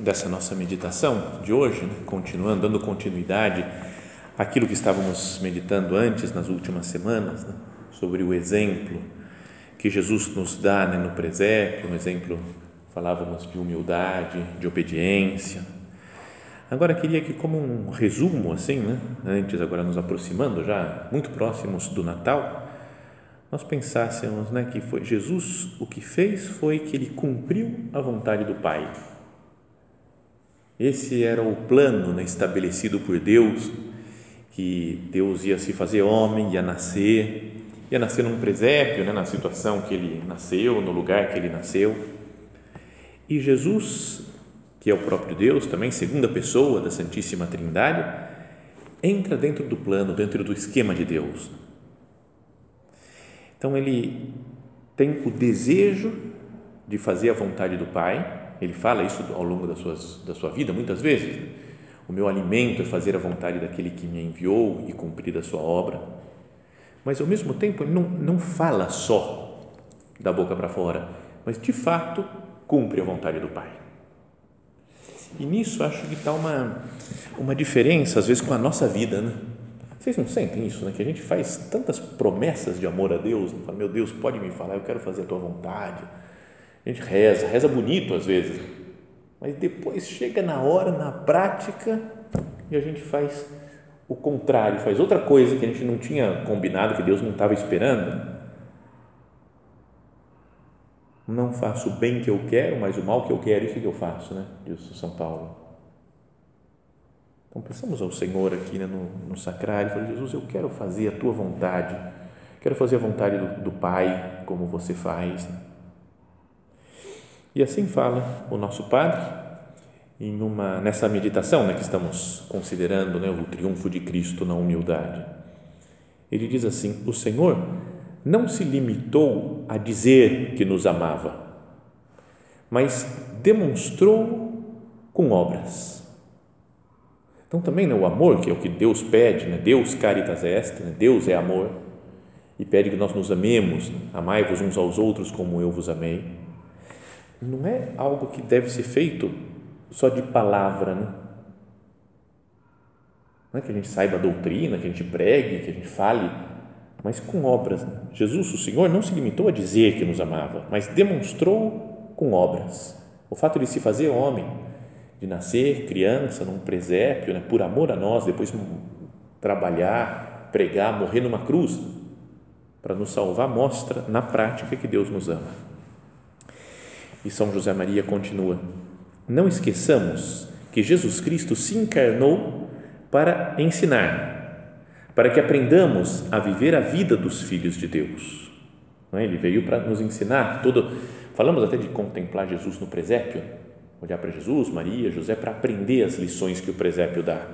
dessa nossa meditação de hoje, né? continuando, dando continuidade àquilo que estávamos meditando antes, nas últimas semanas, né? sobre o exemplo que Jesus nos dá né? no presépio, um exemplo, falávamos de humildade, de obediência. Agora queria que, como um resumo, assim, né? antes, agora nos aproximando, já muito próximos do Natal, nós pensássemos né, que foi Jesus o que fez foi que ele cumpriu a vontade do Pai esse era o plano né, estabelecido por Deus, que Deus ia se fazer homem, ia nascer, ia nascer num presépio, né, na situação que ele nasceu, no lugar que ele nasceu. E Jesus, que é o próprio Deus, também segunda pessoa da Santíssima Trindade, entra dentro do plano, dentro do esquema de Deus. Então ele tem o desejo de fazer a vontade do Pai, ele fala isso ao longo das suas, da sua vida muitas vezes. O meu alimento é fazer a vontade daquele que me enviou e cumprir a sua obra. Mas ao mesmo tempo, ele não, não fala só da boca para fora, mas de fato cumpre a vontade do Pai. E nisso acho que está uma, uma diferença, às vezes, com a nossa vida, né? Vocês não sentem isso, né? Que a gente faz tantas promessas de amor a Deus, né? fala, meu Deus, pode me falar, eu quero fazer a tua vontade a gente reza, reza bonito às vezes, mas depois chega na hora, na prática, e a gente faz o contrário, faz outra coisa que a gente não tinha combinado, que Deus não estava esperando. Não faço o bem que eu quero, mas o mal que eu quero, isso que eu faço, né? Diz São Paulo. Então, pensamos ao Senhor aqui né, no, no sacrário, falei, Jesus, eu quero fazer a tua vontade, quero fazer a vontade do, do Pai, como você faz. Né? E assim fala o nosso Padre em uma nessa meditação né, que estamos considerando né, o triunfo de Cristo na humildade. Ele diz assim: O Senhor não se limitou a dizer que nos amava, mas demonstrou com obras. Então também né, o amor, que é o que Deus pede, né, Deus caritas est, né, Deus é amor, e pede que nós nos amemos, amai-vos uns aos outros como eu vos amei não é algo que deve ser feito só de palavra, né? Não é que a gente saiba a doutrina, que a gente pregue, que a gente fale, mas com obras. Né? Jesus, o Senhor, não se limitou a dizer que nos amava, mas demonstrou com obras. O fato de se fazer homem, de nascer criança num presépio, né, por amor a nós, depois trabalhar, pregar, morrer numa cruz, para nos salvar, mostra na prática que Deus nos ama. E São José Maria continua: Não esqueçamos que Jesus Cristo se encarnou para ensinar, para que aprendamos a viver a vida dos filhos de Deus. É? Ele veio para nos ensinar todo. Falamos até de contemplar Jesus no presépio, olhar para Jesus, Maria, José, para aprender as lições que o presépio dá.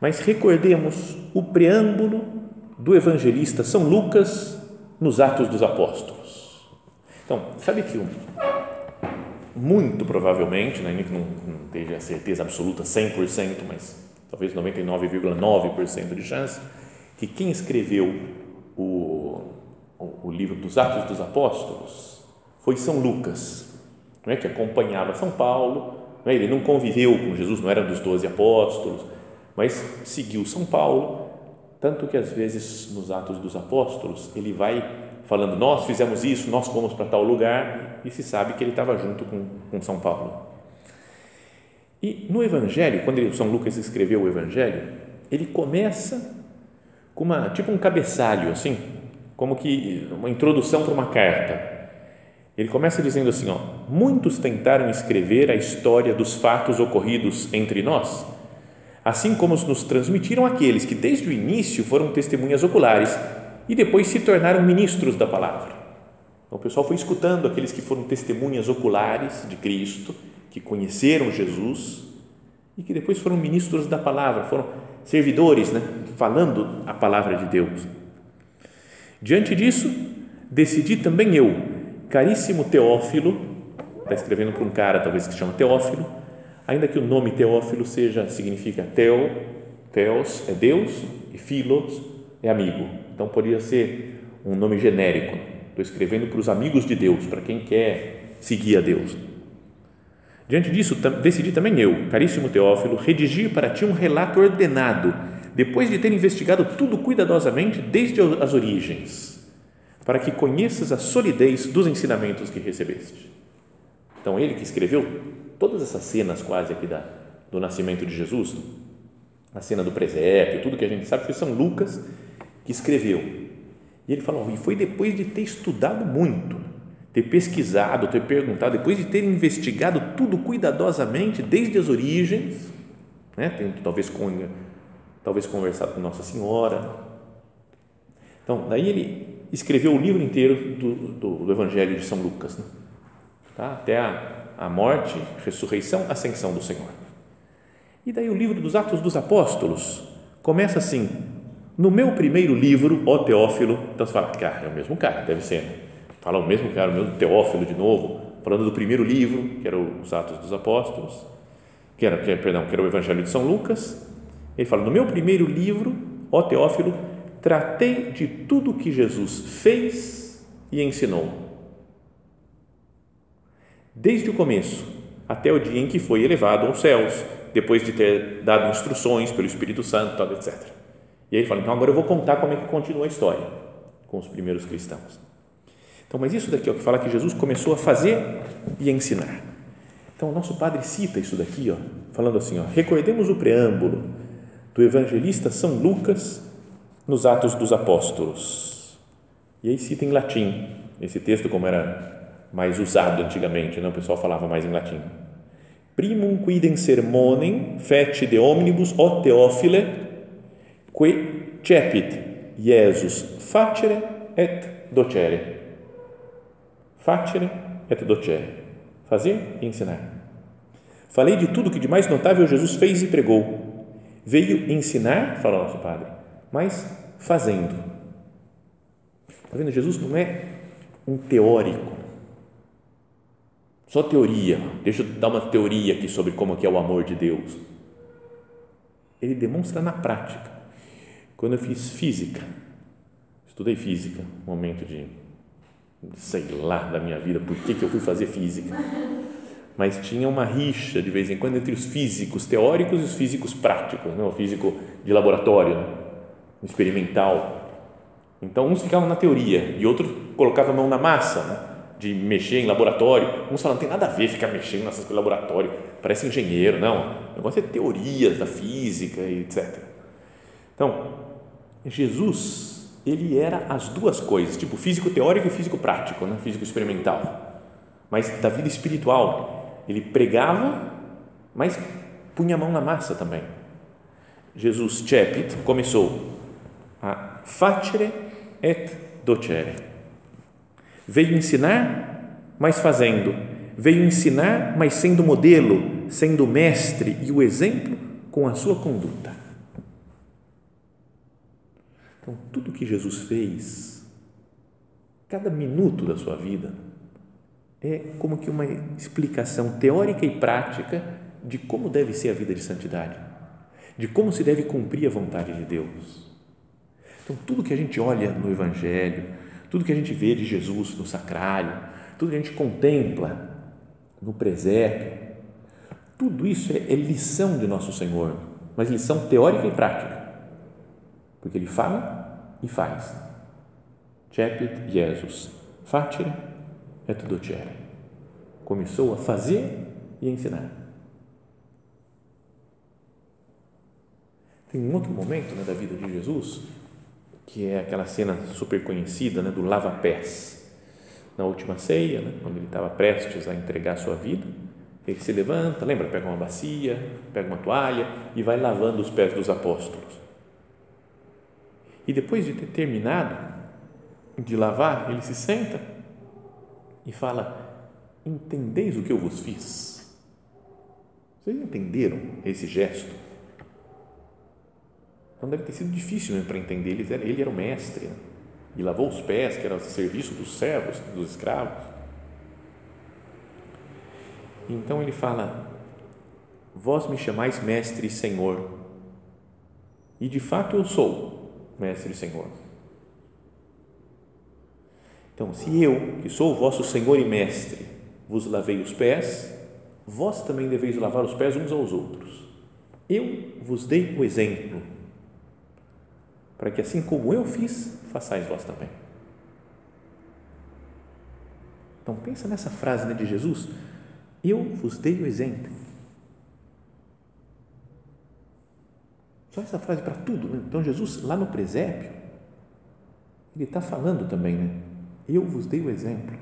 Mas recordemos o preâmbulo do evangelista São Lucas nos Atos dos Apóstolos. Então, sabe que muito provavelmente, né, ainda que não, não esteja certeza absoluta 100%, mas talvez 99,9% de chance, que quem escreveu o, o, o, livro dos Atos dos Apóstolos foi São Lucas, não é, que acompanhava São Paulo, não é, ele não conviveu com Jesus, não era dos doze apóstolos, mas seguiu São Paulo, tanto que às vezes nos Atos dos Apóstolos ele vai falando, nós fizemos isso, nós fomos para tal lugar, e se sabe que ele estava junto com, com São Paulo. E no Evangelho, quando ele, São Lucas escreveu o Evangelho, ele começa com uma tipo um cabeçalho assim, como que uma introdução para uma carta. Ele começa dizendo assim, ó: Muitos tentaram escrever a história dos fatos ocorridos entre nós, assim como nos transmitiram aqueles que desde o início foram testemunhas oculares e depois se tornaram ministros da palavra. Então, o pessoal foi escutando aqueles que foram testemunhas oculares de Cristo, que conheceram Jesus e que depois foram ministros da palavra, foram servidores, né, falando a palavra de Deus. Diante disso, decidi também eu, caríssimo Teófilo, está escrevendo para um cara talvez que se chama Teófilo, ainda que o nome Teófilo seja significa Teo, Theos é Deus e Philos é amigo. Então poderia ser um nome genérico. Estou escrevendo para os amigos de Deus, para quem quer seguir a Deus. Diante disso, decidi também eu, caríssimo Teófilo, redigir para ti um relato ordenado, depois de ter investigado tudo cuidadosamente desde as origens, para que conheças a solidez dos ensinamentos que recebeste. Então, ele que escreveu todas essas cenas quase aqui da, do nascimento de Jesus, a cena do presépio, tudo que a gente sabe, foi São Lucas que escreveu. E ele falou, e foi depois de ter estudado muito, ter pesquisado, ter perguntado, depois de ter investigado tudo cuidadosamente, desde as origens, né? Tem, talvez, com, talvez conversado com Nossa Senhora. Então, daí ele escreveu o livro inteiro do, do, do Evangelho de São Lucas, né? tá? até a, a morte, ressurreição, ascensão do Senhor. E daí o livro dos Atos dos Apóstolos começa assim: no meu primeiro livro, ó Teófilo, então você fala, cara, é o mesmo cara, deve ser. Né? Fala o mesmo cara, o mesmo Teófilo de novo, falando do primeiro livro, que era os Atos dos Apóstolos, que era, que, perdão, que era o Evangelho de São Lucas. Ele fala: no meu primeiro livro, ó Teófilo, tratei de tudo que Jesus fez e ensinou. Desde o começo até o dia em que foi elevado aos céus, depois de ter dado instruções pelo Espírito Santo, etc. E aí ele fala, então agora eu vou contar como é que continua a história com os primeiros cristãos. Então, mas isso daqui o que fala que Jesus começou a fazer e a ensinar. Então, o nosso padre cita isso daqui, ó, falando assim, ó, recordemos o preâmbulo do evangelista São Lucas nos Atos dos Apóstolos. E aí cita em latim, esse texto como era mais usado antigamente, né? o pessoal falava mais em latim. Primum quidem sermonem fece de omnibus o Teófile que cepit Jesus facere et docere. Facere et docere. Fazer e ensinar. Falei de tudo que de mais notável Jesus fez e pregou. Veio ensinar, fala o nosso Padre, mas fazendo. Está vendo? Jesus não é um teórico, só teoria. Deixa eu dar uma teoria aqui sobre como é o amor de Deus. Ele demonstra na prática. Quando eu fiz física, estudei física, momento de sei lá da minha vida por que, que eu fui fazer física. Mas tinha uma rixa de vez em quando entre os físicos teóricos e os físicos práticos, né? o físico de laboratório, né? experimental. Então, uns ficavam na teoria e outros colocavam a mão na massa, né? de mexer em laboratório. Uns falam, não tem nada a ver ficar mexendo nessas coisas laboratório, parece engenheiro. Não, o negócio é teorias da física e etc. Então, Jesus, ele era as duas coisas, tipo físico teórico e físico prático, né? físico experimental. Mas da vida espiritual, ele pregava, mas punha a mão na massa também. Jesus cepit começou a facere et docere. Veio ensinar, mas fazendo. Veio ensinar, mas sendo modelo, sendo mestre e o exemplo com a sua conduta. Então, tudo que Jesus fez, cada minuto da sua vida, é como que uma explicação teórica e prática de como deve ser a vida de santidade, de como se deve cumprir a vontade de Deus. Então, tudo que a gente olha no Evangelho, tudo que a gente vê de Jesus no sacrário, tudo que a gente contempla no presépio, tudo isso é, é lição de nosso Senhor, mas lição teórica e prática porque ele fala e faz. Cepit Jesus, facere et docere. Começou a fazer e a ensinar. Tem um outro momento né, da vida de Jesus, que é aquela cena super conhecida né, do lava-pés. Na última ceia, né, quando ele estava prestes a entregar a sua vida, ele se levanta, lembra? Pega uma bacia, pega uma toalha e vai lavando os pés dos apóstolos. E depois de ter terminado de lavar, ele se senta e fala: Entendeis o que eu vos fiz? Vocês entenderam esse gesto? Então deve ter sido difícil para entender. Ele era, ele era o mestre né? e lavou os pés, que era o serviço dos servos, dos escravos. Então ele fala: Vós me chamais mestre e senhor, e de fato eu sou mestre e senhor. Então, se eu, que sou o vosso senhor e mestre, vos lavei os pés, vós também deveis lavar os pés uns aos outros. Eu vos dei o exemplo para que assim como eu fiz, façais vós também. Então pensa nessa frase né, de Jesus, eu vos dei o exemplo. Só essa frase para tudo. Né? Então Jesus lá no presépio, ele está falando também, né? Eu vos dei o exemplo.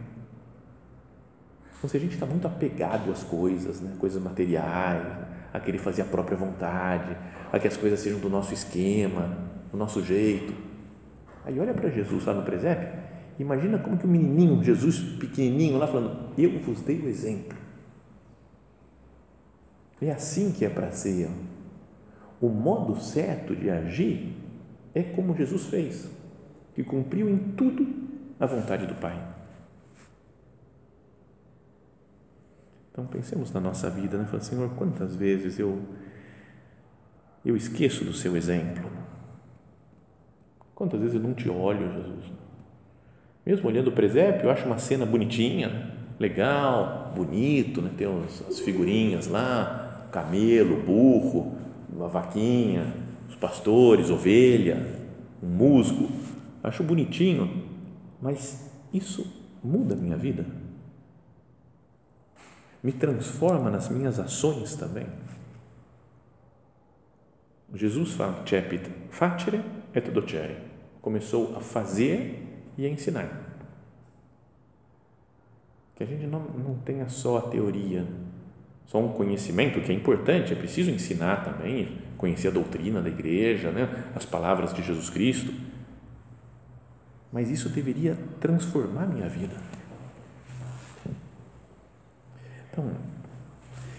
Então, se a gente está muito apegado às coisas, né? coisas materiais, a querer fazer a própria vontade, a que as coisas sejam do nosso esquema, do nosso jeito. Aí olha para Jesus lá no presépio, imagina como que o menininho, Jesus pequenininho lá falando, eu vos dei o exemplo. É assim que é para ser. O modo certo de agir é como Jesus fez, que cumpriu em tudo a vontade do Pai. Então pensemos na nossa vida, né? Fala, Senhor, quantas vezes eu eu esqueço do seu exemplo Quantas vezes eu não te olho, Jesus? Mesmo olhando o presépio, eu acho uma cena bonitinha, né? legal, bonito, né? tem as figurinhas lá, camelo, burro, uma vaquinha, os pastores, ovelha, um musgo, acho bonitinho, mas isso muda a minha vida? Me transforma nas minhas ações também? Jesus fala, cepit facere et docere começou a fazer e a ensinar. Que a gente não, não tenha só a teoria, só um conhecimento que é importante, é preciso ensinar também, conhecer a doutrina da igreja, né? as palavras de Jesus Cristo, mas isso deveria transformar minha vida. Então,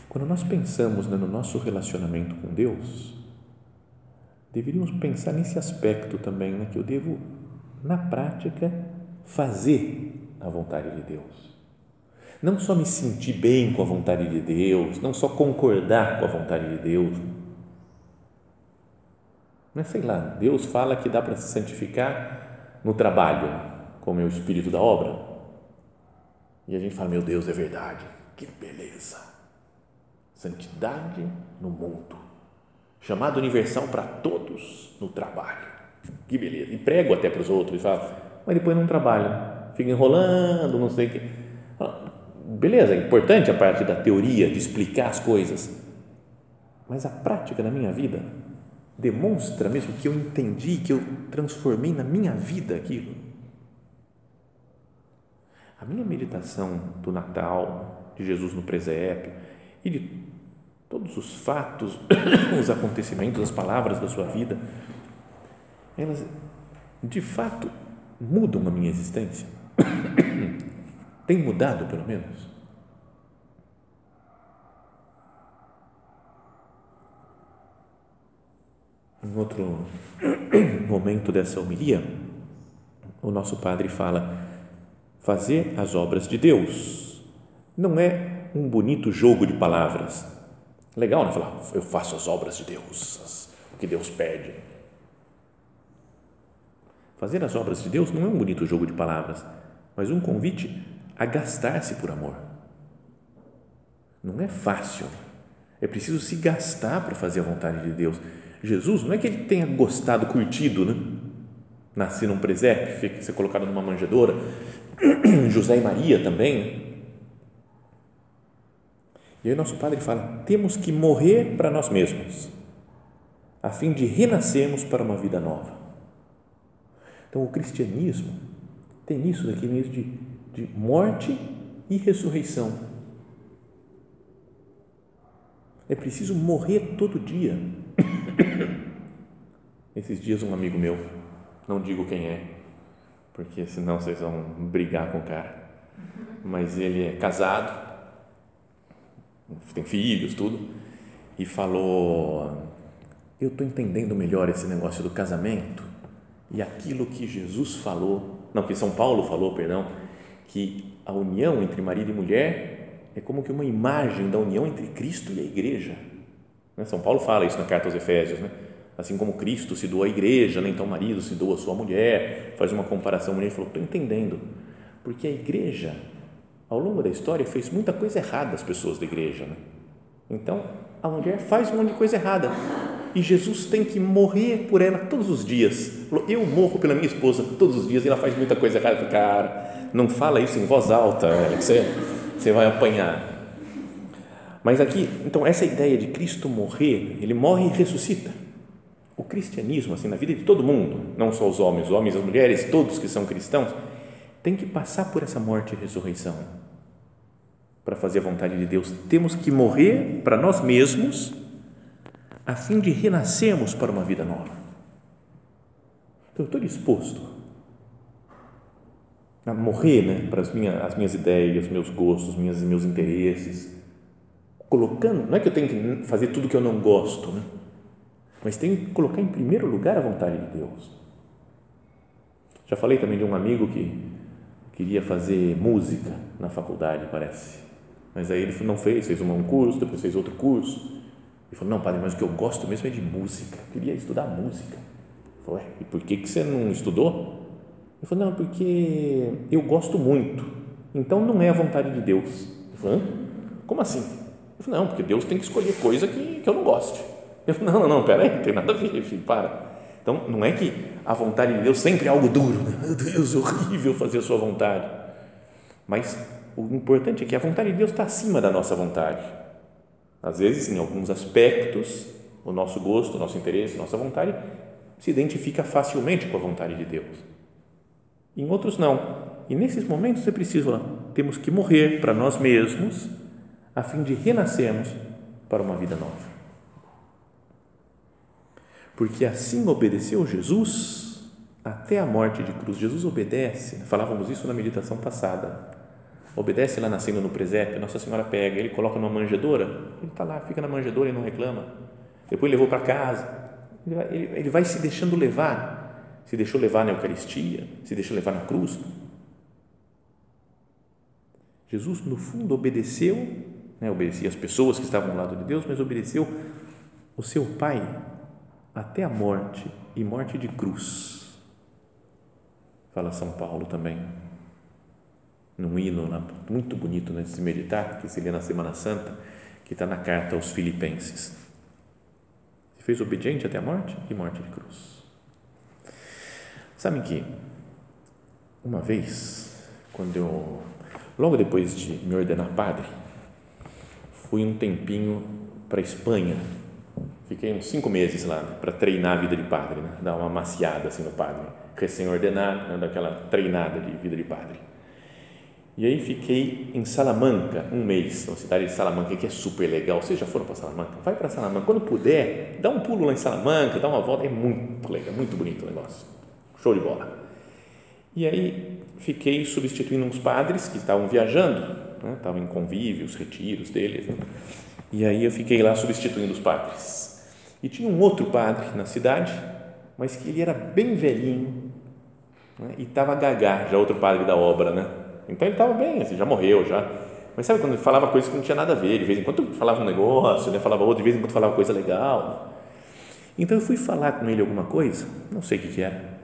quando nós pensamos né, no nosso relacionamento com Deus, deveríamos pensar nesse aspecto também, né, que eu devo, na prática, fazer a vontade de Deus. Não só me sentir bem com a vontade de Deus, não só concordar com a vontade de Deus. É, sei lá, Deus fala que dá para se santificar no trabalho, como é o espírito da obra. E a gente fala, meu Deus, é verdade, que beleza. Santidade no mundo chamado universal para todos no trabalho. Que beleza. E prego até para os outros e falo, mas depois não trabalha, fica enrolando, não sei o quê. Beleza, é importante a parte da teoria, de explicar as coisas, mas a prática na minha vida demonstra mesmo que eu entendi, que eu transformei na minha vida aquilo. A minha meditação do Natal, de Jesus no presépio e de todos os fatos, os acontecimentos, as palavras da sua vida, elas de fato mudam a minha existência? Tem mudado, pelo menos? Em outro momento dessa homilia, o nosso padre fala: fazer as obras de Deus não é um bonito jogo de palavras Legal, né? Falar, eu faço as obras de Deus, o que Deus pede. Fazer as obras de Deus não é um bonito jogo de palavras, mas um convite a gastar-se por amor. Não é fácil. É preciso se gastar para fazer a vontade de Deus. Jesus, não é que ele tenha gostado, curtido, né? Nascer num presépio, ser colocado numa manjedoura. José e Maria também, e aí nosso padre fala: temos que morrer para nós mesmos. a fim de renascermos para uma vida nova. Então, o cristianismo tem isso daqui mesmo de, de morte e ressurreição. É preciso morrer todo dia. Esses dias, um amigo meu, não digo quem é, porque senão vocês vão brigar com o cara, mas ele é casado, tem filhos, tudo, e falou: Eu estou entendendo melhor esse negócio do casamento e aquilo que Jesus falou, não, que São Paulo falou, perdão, que a união entre marido e mulher é como que uma imagem da união entre Cristo e a igreja. Né? São Paulo fala isso na carta aos Efésios, né? assim como Cristo se doa à igreja, né? então o marido se doa à sua mulher, faz uma comparação, mulher falou, estou entendendo, porque a igreja, ao longo da história, fez muita coisa errada as pessoas da igreja, né? então a mulher faz um monte de coisa errada, e Jesus tem que morrer por ela todos os dias, eu morro pela minha esposa todos os dias, e ela faz muita coisa errada, cara, não fala isso em voz alta, você, você vai apanhar, mas aqui, então, essa ideia de Cristo morrer, ele morre e ressuscita. O cristianismo, assim, na vida de todo mundo, não só os homens, os homens, as mulheres, todos que são cristãos, tem que passar por essa morte e ressurreição. Para fazer a vontade de Deus. Temos que morrer para nós mesmos, a fim de renascermos para uma vida nova. Então, eu estou disposto a morrer né, para as minhas, as minhas ideias, meus gostos, minhas, meus interesses, colocando, não é que eu tenho que fazer tudo que eu não gosto, né? mas tem que colocar em primeiro lugar a vontade de Deus. Já falei também de um amigo que queria fazer música na faculdade, parece. Mas aí ele não fez, fez um curso, depois fez outro curso. Ele falou: Não, padre, mas o que eu gosto mesmo é de música. Eu queria estudar música. Ele falou: E por que, que você não estudou? Ele falou: Não, porque eu gosto muito. Então não é a vontade de Deus. Ele falou: Hã? Como assim? Ele falou: Não, porque Deus tem que escolher coisa que, que eu não goste. Eu falei, não, não, não, peraí, não tem nada a ver, filho, para. Então, não é que a vontade de Deus sempre é algo duro, né? meu Deus, horrível fazer a sua vontade. Mas o importante é que a vontade de Deus está acima da nossa vontade. Às vezes, em alguns aspectos, o nosso gosto, o nosso interesse, a nossa vontade se identifica facilmente com a vontade de Deus. Em outros, não. E nesses momentos é preciso, temos que morrer para nós mesmos, a fim de renascermos para uma vida nova porque assim obedeceu Jesus até a morte de cruz. Jesus obedece, falávamos isso na meditação passada. Obedece lá nascendo no presépio, Nossa Senhora pega, ele coloca numa manjedoura, ele está lá, fica na manjedoura e não reclama. Depois levou para casa, ele vai, ele, ele vai se deixando levar, se deixou levar na Eucaristia, se deixou levar na cruz. Jesus, no fundo, obedeceu, né, obedecia as pessoas que estavam ao lado de Deus, mas obedeceu o seu Pai até a morte e morte de cruz. Fala São Paulo também, num hino muito bonito né, de se meditar, que se lê na Semana Santa, que está na carta aos Filipenses. Se fez obediente até a morte e morte de cruz. Sabe que uma vez, quando eu, logo depois de me ordenar padre, fui um tempinho para a Espanha Fiquei uns cinco meses lá né, para treinar a vida de padre, né? dar uma maciada assim no padre, recém-ordenado, né? daquela treinada de vida de padre. E aí fiquei em Salamanca um mês, na cidade de Salamanca, que é super legal. Vocês já foram para Salamanca? Vai para Salamanca. Quando puder, dá um pulo lá em Salamanca, dá uma volta. É muito legal, muito bonito o negócio. Show de bola. E aí fiquei substituindo uns padres que estavam viajando, né? estavam em convívios, retiros deles. Né? E aí eu fiquei lá substituindo os padres. E tinha um outro padre na cidade, mas que ele era bem velhinho né? e estava gagá, já outro padre da obra, né? Então ele estava bem, assim, já morreu, já. Mas sabe quando ele falava coisas que não tinha nada a ver, de vez em quando falava um negócio, né? falava outro, de vez em quando falava coisa legal. Então eu fui falar com ele alguma coisa, não sei o que, que era,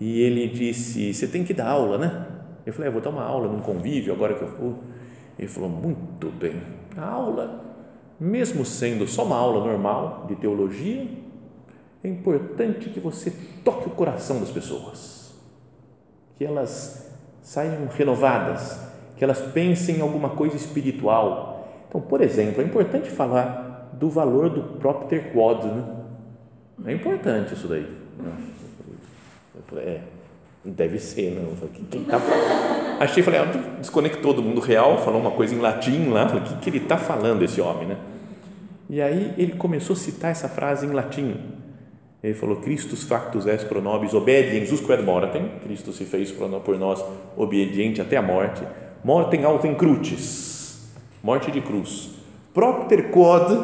e ele disse: Você tem que dar aula, né? Eu falei: ah, Vou dar uma aula num convívio agora que eu vou. Ele falou: Muito bem, a aula mesmo sendo só uma aula normal de teologia, é importante que você toque o coração das pessoas, que elas saiam renovadas, que elas pensem em alguma coisa espiritual. Então, por exemplo, é importante falar do valor do propter quod, né? É importante isso daí. É, deve ser, não. Quem tá falando? Achei, falei, ah, desconectou do mundo real, falou uma coisa em latim lá, falei, o que, que ele está falando, esse homem, né? E aí ele começou a citar essa frase em latim. Ele falou, Christus factus est pro nobis obediens. Usque mortem, Cristo se fez por nós obediente até a morte, mortem autem crucis, morte de cruz, propter quod,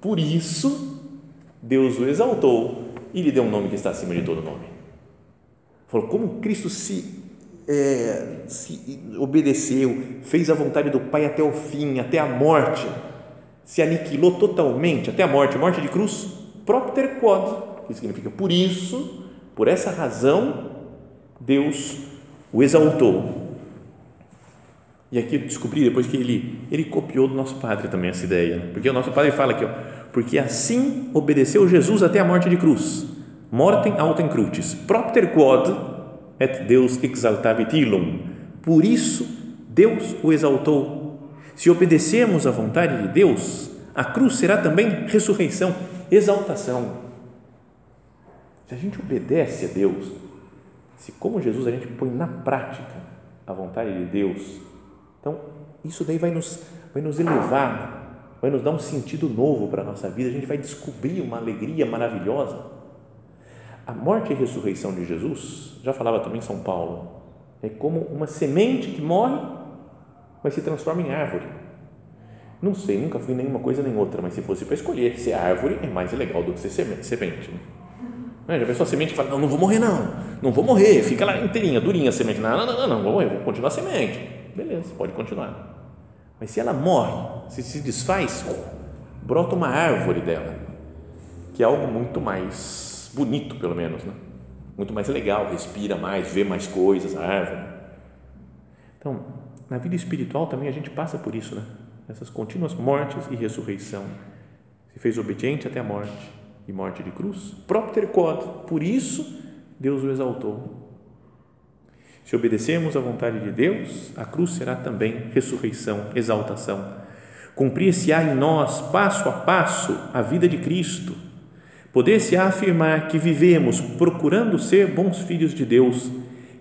por isso Deus o exaltou e lhe deu um nome que está acima de todo nome. Falou, como Cristo se, é, se obedeceu, fez a vontade do Pai até o fim, até a morte, se aniquilou totalmente até a morte, morte de cruz, propter quod, que significa por isso, por essa razão, Deus o exaltou. E aqui eu descobri depois que ele, ele copiou do nosso padre também essa ideia, né? porque o nosso padre fala aqui, ó, porque assim obedeceu Jesus até a morte de cruz, mortem autem crucis, propter quod et Deus exaltavit illum, por isso Deus o exaltou se obedecermos à vontade de Deus, a cruz será também ressurreição, exaltação. Se a gente obedece a Deus, se como Jesus a gente põe na prática a vontade de Deus, então isso daí vai nos, vai nos elevar, vai nos dar um sentido novo para a nossa vida, a gente vai descobrir uma alegria maravilhosa. A morte e ressurreição de Jesus, já falava também São Paulo, é como uma semente que morre mas se transforma em árvore. Não sei, nunca fui nenhuma coisa nem outra, mas se fosse para escolher, ser árvore é mais legal do que ser semente. Né? Já pensou a semente fala, não, não vou morrer não, não vou morrer, fica lá inteirinha, durinha a semente, não, não, não, não, vou morrer, vou continuar a semente. Beleza, pode continuar. Mas se ela morre, se se desfaz, brota uma árvore dela, que é algo muito mais bonito, pelo menos, né? muito mais legal, respira mais, vê mais coisas, a árvore. Então, na vida espiritual também a gente passa por isso, né? Essas contínuas mortes e ressurreição. Se fez obediente até a morte e morte de cruz, propter quod, por isso Deus o exaltou. Se obedecermos à vontade de Deus, a cruz será também ressurreição, exaltação. Cumprir-se-á em nós, passo a passo, a vida de Cristo. Poder-se-á afirmar que vivemos procurando ser bons filhos de Deus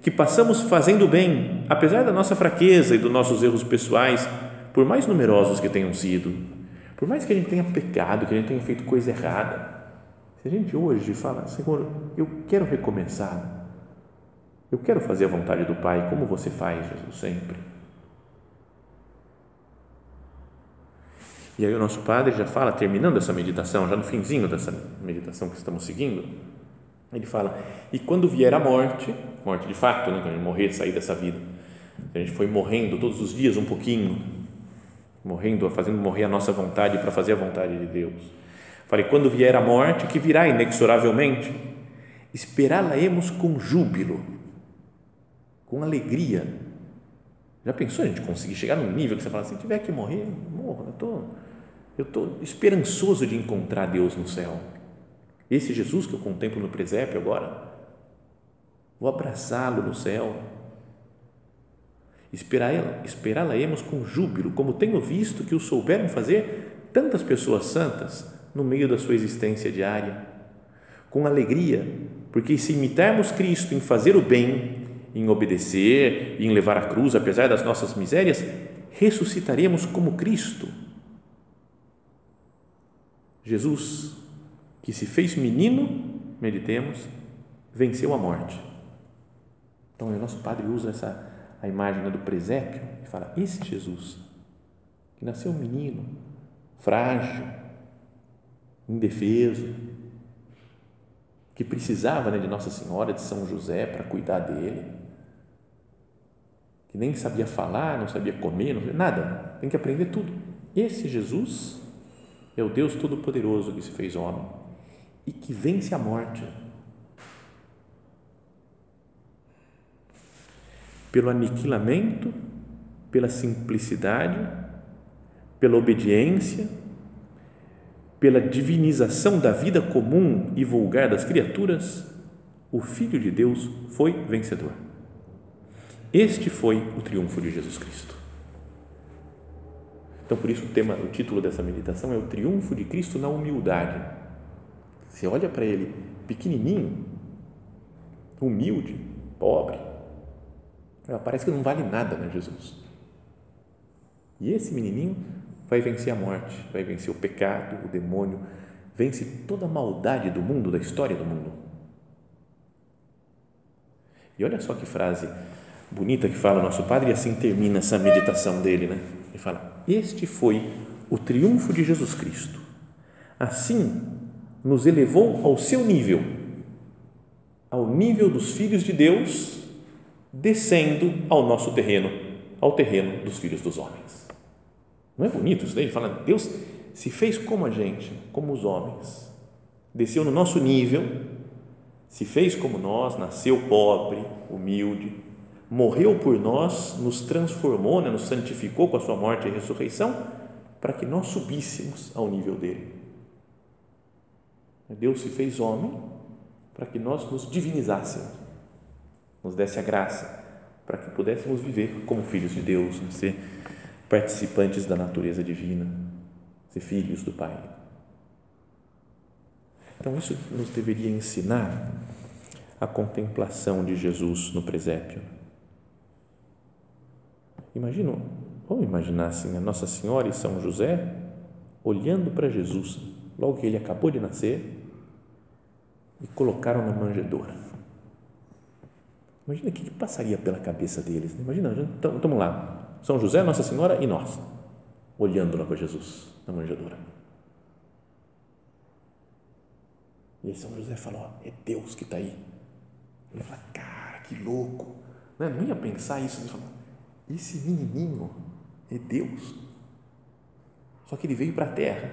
que passamos fazendo bem, apesar da nossa fraqueza e dos nossos erros pessoais, por mais numerosos que tenham sido, por mais que a gente tenha pecado, que a gente tenha feito coisa errada, se a gente hoje fala, Senhor, eu quero recomeçar, eu quero fazer a vontade do Pai, como você faz, Jesus, sempre. E aí o nosso Padre já fala, terminando essa meditação, já no finzinho dessa meditação que estamos seguindo, ele fala: e quando vier a morte, morte de fato, né, quando morrer, sair dessa vida, a gente foi morrendo todos os dias um pouquinho, morrendo, fazendo morrer a nossa vontade para fazer a vontade de Deus. Falei: quando vier a morte, que virá inexoravelmente, esperá-la-emos com júbilo, com alegria. Já pensou a gente conseguir chegar num nível que você fala: se tiver que morrer, morra. Eu tô, eu tô esperançoso de encontrar Deus no céu esse Jesus que eu contemplo no presépio agora, vou abraçá-lo no céu. Esperá-la-emos com júbilo, como tenho visto que o souberam fazer tantas pessoas santas no meio da sua existência diária, com alegria, porque se imitarmos Cristo em fazer o bem, em obedecer, em levar a cruz, apesar das nossas misérias, ressuscitaremos como Cristo. Jesus que se fez menino, meditemos, venceu a morte. Então, o nosso Padre usa essa a imagem do presépio e fala: esse Jesus, que nasceu menino, frágil, indefeso, que precisava né, de Nossa Senhora, de São José para cuidar dele, que nem sabia falar, não sabia comer, não sabia, nada, tem que aprender tudo. Esse Jesus é o Deus Todo-Poderoso que se fez homem e que vence a morte. Pelo aniquilamento, pela simplicidade, pela obediência, pela divinização da vida comum e vulgar das criaturas, o Filho de Deus foi vencedor. Este foi o triunfo de Jesus Cristo. Então, por isso, o tema, o título dessa meditação é o triunfo de Cristo na humildade Você olha para ele pequenininho, humilde, pobre. Parece que não vale nada, né, Jesus? E esse menininho vai vencer a morte, vai vencer o pecado, o demônio, vence toda a maldade do mundo, da história do mundo. E olha só que frase bonita que fala o nosso Padre, e assim termina essa meditação dele, né? Ele fala: Este foi o triunfo de Jesus Cristo. Assim, nos elevou ao seu nível, ao nível dos filhos de Deus, descendo ao nosso terreno, ao terreno dos filhos dos homens. Não é bonito isso daí? Ele fala: Deus se fez como a gente, como os homens, desceu no nosso nível, se fez como nós, nasceu pobre, humilde, morreu por nós, nos transformou, né, nos santificou com a sua morte e ressurreição, para que nós subíssemos ao nível dele. Deus se fez homem para que nós nos divinizássemos, nos desse a graça, para que pudéssemos viver como filhos de Deus, né, ser participantes da natureza divina, ser filhos do Pai. Então, isso nos deveria ensinar a contemplação de Jesus no presépio Imagina, vamos imaginar assim, a Nossa Senhora e São José olhando para Jesus, logo que ele acabou de nascer, e colocaram na manjedoura. Imagina o que, passaria pela cabeça deles. Imagina, estamos lá, São José, Nossa Senhora e nós, olhando lá para Jesus na manjedoura. E aí São José falou, é Deus que está aí. Ele fala, cara, que louco. Não, não ia pensar isso. Ele falou, esse menininho é Deus. Só que ele veio para a terra,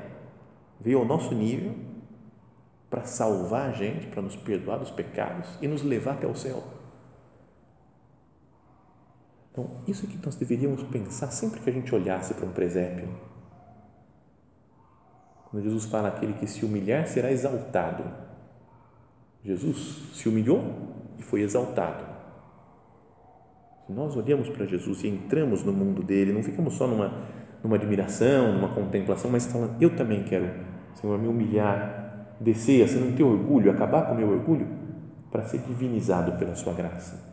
veio ao nosso nível para salvar a gente, para nos perdoar dos pecados e nos levar até o céu. Então, isso é que nós deveríamos pensar sempre que a gente olhasse para um presépio. Quando Jesus fala aquele que se humilhar será exaltado. Jesus se humilhou e foi exaltado nós olhamos para Jesus e entramos no mundo dele, não ficamos só numa, numa admiração, numa contemplação, mas falando, eu também quero, Senhor, me humilhar, descer, assim, não ter orgulho, acabar com o meu orgulho, para ser divinizado pela Sua graça.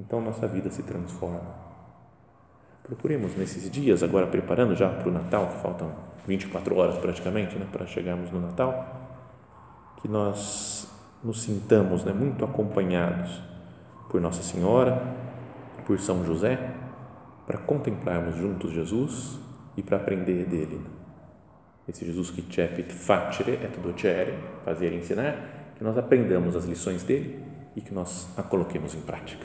Então nossa vida se transforma. Procuremos nesses dias, agora preparando já para o Natal, que faltam 24 horas praticamente né, para chegarmos no Natal, que nós nos sintamos né, muito acompanhados por Nossa Senhora, por São José para contemplarmos juntos Jesus e para aprender dele. Esse Jesus que cepit facere et docere, fazer e ensinar, que nós aprendamos as lições dele e que nós a coloquemos em prática.